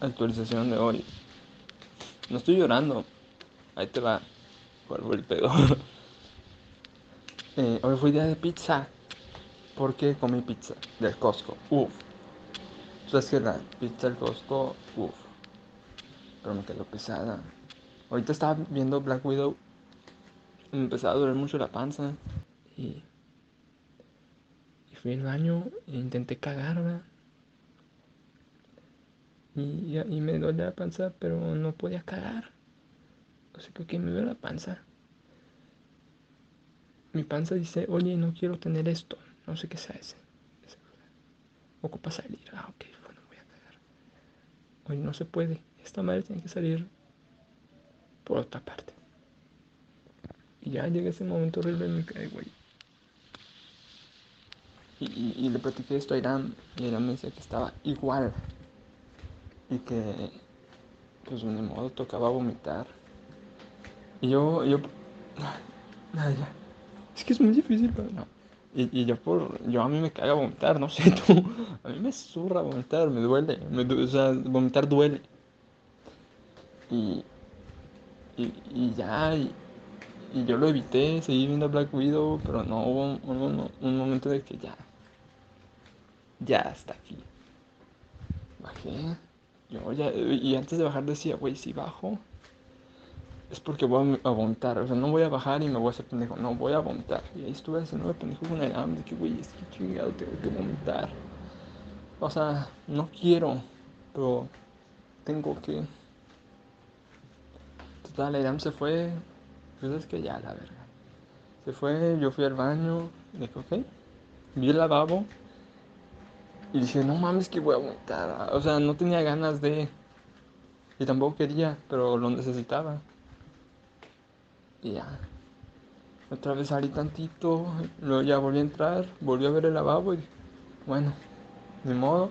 actualización de hoy. No estoy llorando. Ahí te va. ¿Cuál el pedo? Eh, hoy fue día de pizza. Porque comí pizza del Costco. Uf. Sabes que la pizza del Costco. Uf. Pero me quedó pesada. Ahorita estaba viendo Black Widow. Me empezaba a doler mucho la panza. Y. Y fui al baño e intenté cagarla. Y, y me dolía la panza, pero no podía cagar. O sea, que me duele la panza. Mi panza dice, oye, no quiero tener esto. No sé qué sea ese. Ocupa salir. Ah, ok, bueno, voy a cagar. Oye, no se puede. Esta madre tiene que salir por otra parte. Y ya llega ese momento horrible en me cae, güey. Y, y, le platiqué esto a Irán. Y Irán me decía que estaba igual. Y que, pues de modo, tocaba vomitar. Y yo, yo, nada, ya. Es que es muy difícil, pero no. Y, y, yo por, yo a mí me caga vomitar, no sé tú. A mí me zurra vomitar, me duele. Me, o sea, vomitar duele. Y, y, y ya, y, y, yo lo evité, seguí viendo Black Widow, pero no hubo un, un, un momento de que ya, ya hasta aquí. Bajé. Yo ya, y antes de bajar decía, güey, si bajo, es porque voy a vomitar. O sea, no voy a bajar y me voy a hacer pendejo. No, voy a vomitar. Y ahí estuve haciendo pendejo con el hambre. Que, güey, es que chingado, tengo que vomitar. O sea, no quiero, pero tengo que. Total, el AM se fue. Pues es que ya, la verga. Se fue, yo fui al baño. Dije, ok. Vi el lavabo. Y dije, no mames, que voy a. O sea, no tenía ganas de. Y tampoco quería, pero lo necesitaba. Y ya. Otra vez salí tantito, luego ya volví a entrar, volví a ver el lavabo y bueno, de modo.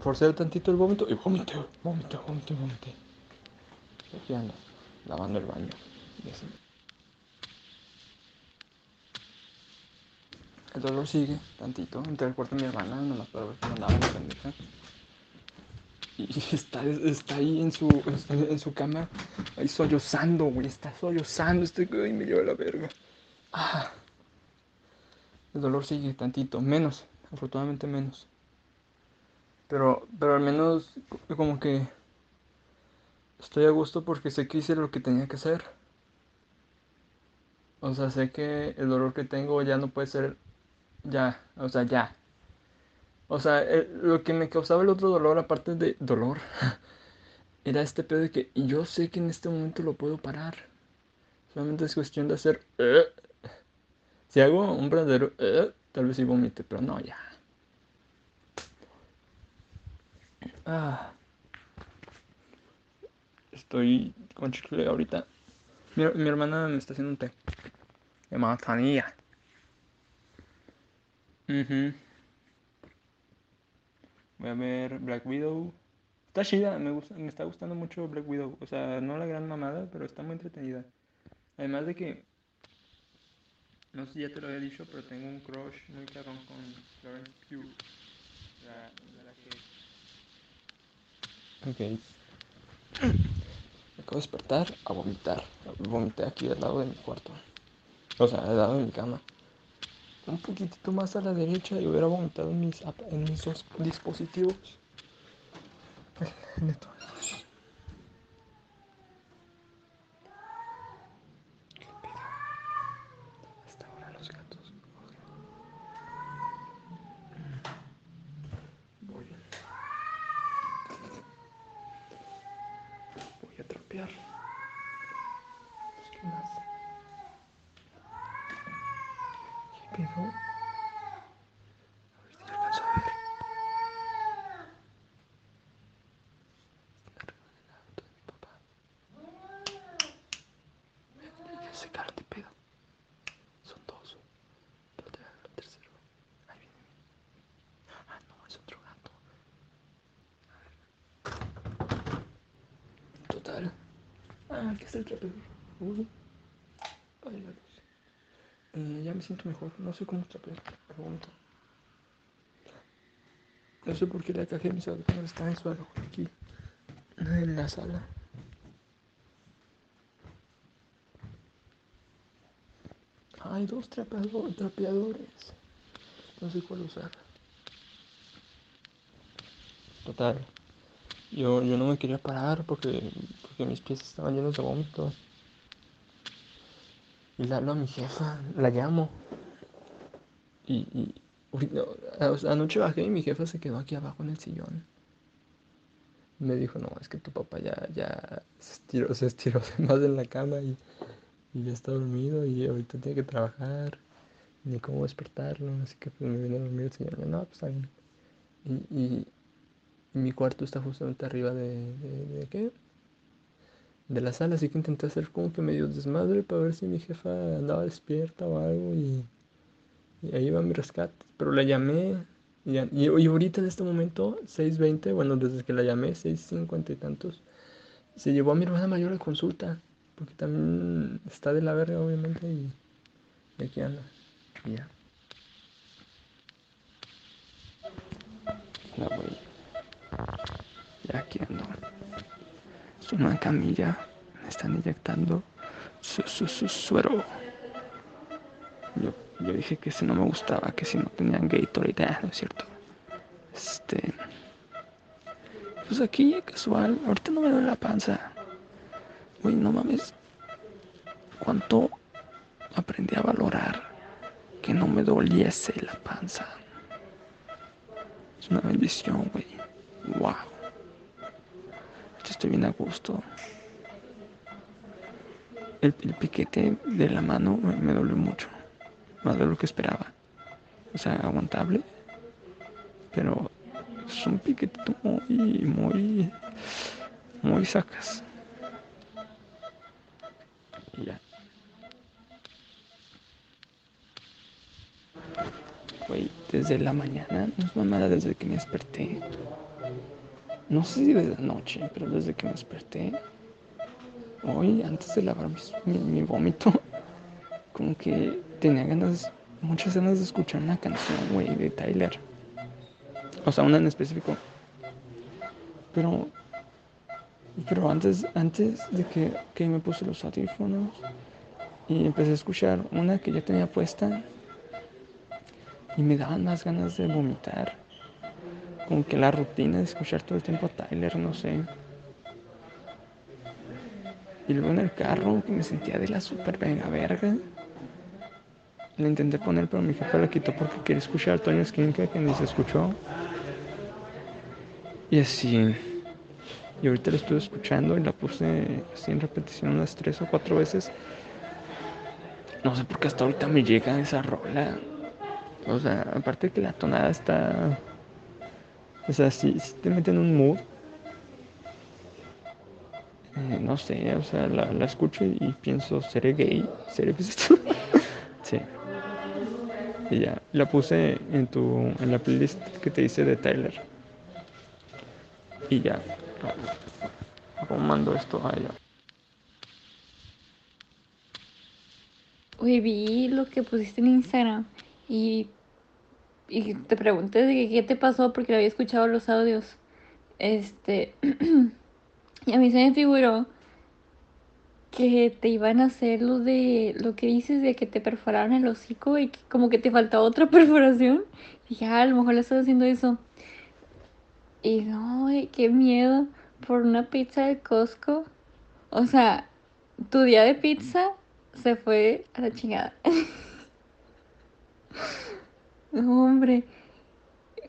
Forcé tantito el vómito y vomité, vomité, vomité. Y aquí ando, lavando el baño. El dolor sigue tantito. Entré al cuarto de mi hermana, nomás para ver que andaba la pendeja. Y está, está ahí en su, en su cama, ahí sollozando, güey. Está sollozando. Este güey me lleva la verga. Ah. El dolor sigue tantito, menos, afortunadamente menos. Pero, pero al menos como que estoy a gusto porque sé que hice lo que tenía que hacer. O sea, sé que el dolor que tengo ya no puede ser ya, o sea, ya. O sea, lo que me causaba el otro dolor, aparte de dolor, era este pedo de que yo sé que en este momento lo puedo parar. Solamente es cuestión de hacer... Eh". Si hago un verdadero... Eh", tal vez sí vomite, pero no, ya. Ah. Estoy con chicle ahorita. Mi, hermana me está haciendo un té. Llamado Tania. Voy a ver Black Widow. Está chida, me, está gustando mucho Black Widow. O sea, no la gran mamada, pero está muy entretenida. Además de que, no sé si ya te lo había dicho, pero tengo un crush muy cabrón con Florence Pugh. La, la que... Ok. Me acabo de despertar a vomitar. Vomité aquí al lado de mi cuarto. O sea, al lado de mi cama un poquitito más a la derecha y hubiera vomitado en mis, en mis dispositivos. Hasta ahora los gatos. Voy. Voy a trapear. ¿Qué más? Pero... A ver si alcanzo a ver. Está arriba del auto de mi papá. Ya se cara de pedo. Son dos. Pero te el tercero. Ahí viene. Ah, no, es otro gato. A ver. Total. Ah, aquí está el trapero. Uh. Me siento mejor. No sé cómo trapear. Pero vomito. No sé por qué la caja de mis audífonos está en el suelo, aquí, en la sala. Hay dos trapeadores. No sé cuál usar. Total. Yo, yo no me quería parar porque, porque mis pies estaban llenos de vómito. Y le hablo a mi jefa, la llamo. Y, y anoche bajé y mi jefa se quedó aquí abajo en el sillón. Me dijo, no, es que tu papá ya, ya se estiró, se estiró más en la cama y, ya está dormido y ahorita tiene que trabajar. Ni cómo despertarlo, así que pues me vino a dormir el señor. No, pues bien. Y, y, mi cuarto está justamente arriba de, de, qué? De la sala, así que intenté hacer como que medio desmadre para ver si mi jefa andaba despierta o algo y, y ahí va mi rescate. Pero la llamé y, y, ahorita en este momento, 6.20, bueno, desde que la llamé, 6.50 y tantos, se llevó a mi hermana mayor a consulta, porque también está de la verga, obviamente, y, y aquí anda. Ya. Es una camilla. Me están inyectando su, su, suero. Yo, yo, dije que si no me gustaba, que si no tenían Gatorade, ah, no es cierto. Este. Pues aquí, casual. Ahorita no me duele la panza. Uy, no mames. ¿Cuánto aprendí a valorar que no me doliese la panza? Es una bendición, güey. Wow. Estoy bien a gusto. El, piquete de la mano me, me dolió mucho. Más de lo que esperaba. O sea, aguantable. Pero es un piquete muy, muy, muy sacas. Y ya. Güey, desde la mañana, no es mamada desde que me desperté. No sé si desde noche, pero desde que me desperté, hoy, antes de lavar mi, vómito, como que tenía ganas, muchas ganas de escuchar una canción, güey, de Tyler. O sea, una en específico. Pero, pero antes, antes de que, que me puse los audífonos y empecé a escuchar una que ya tenía puesta y me daban más ganas de vomitar. Como que la rutina de escuchar todo el tiempo a Tyler, no sé. Y luego en el carro, que me sentía de la super venga verga. La intenté poner, pero mi jefa la quitó porque quería escuchar Toño Skinke, que ni se escuchó. Y así. Y ahorita la estuve escuchando y la puse así en repetición unas tres o cuatro veces. No sé por qué hasta ahorita me llega esa rola. O sea, aparte que la tonada está. O sea, si, te meten en un mood. Eh, no sé, o sea, la, la, escucho y pienso, ¿seré gay? ¿Seré bisexual? sí. Y ya, la puse en tu. en la playlist que te hice de Tyler. Y ya. ¿Cómo mando esto a ella? Uy, vi lo que pusiste en Instagram y, y te pregunté de qué te pasó porque había escuchado los audios. Este, y a mí se me figuró que te iban a hacer lo de lo que dices de que te perforaron el hocico y que como que te faltaba otra perforación. Dije, ah, a lo mejor le estás haciendo eso. Y no, qué miedo por una pizza de Costco. O sea, tu día de pizza se fue a la chingada. No, hombre.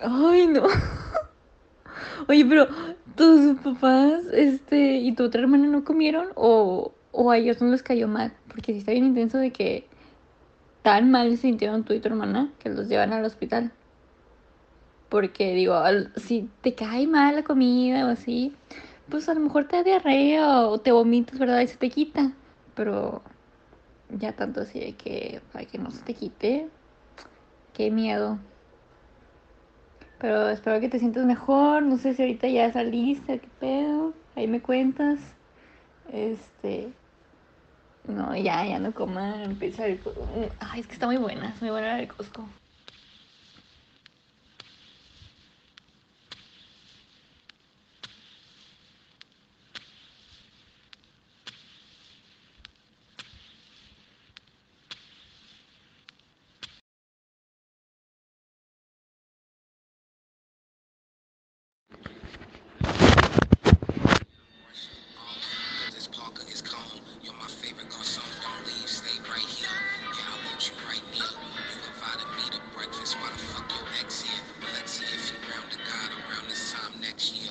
Ay, no. Oye, pero tus papás, este, y tu otra hermana no comieron o, o a ellos no les cayó mal, porque si está bien intenso de que tan mal se sintieron tú y tu hermana que los llevan al hospital. Porque digo, si te cae mal la comida o así, pues a lo mejor te da diarrea o te vomitas, ¿verdad? Y se te quita. Pero ya tanto así de que para que no se te quite, Qué miedo. Pero espero que te sientas mejor. No sé si ahorita ya saliste, qué pedo. Ahí me cuentas. Este. No, ya, ya no coman. Empieza el. Ay, es que está muy buena. Es muy buena la de Costco. favorite girl song, Don't Leave, Stay Right Here. Yeah, I want you right now. You invited me to breakfast, why the fuck your ex here? Let's see if you round the God around this time next year.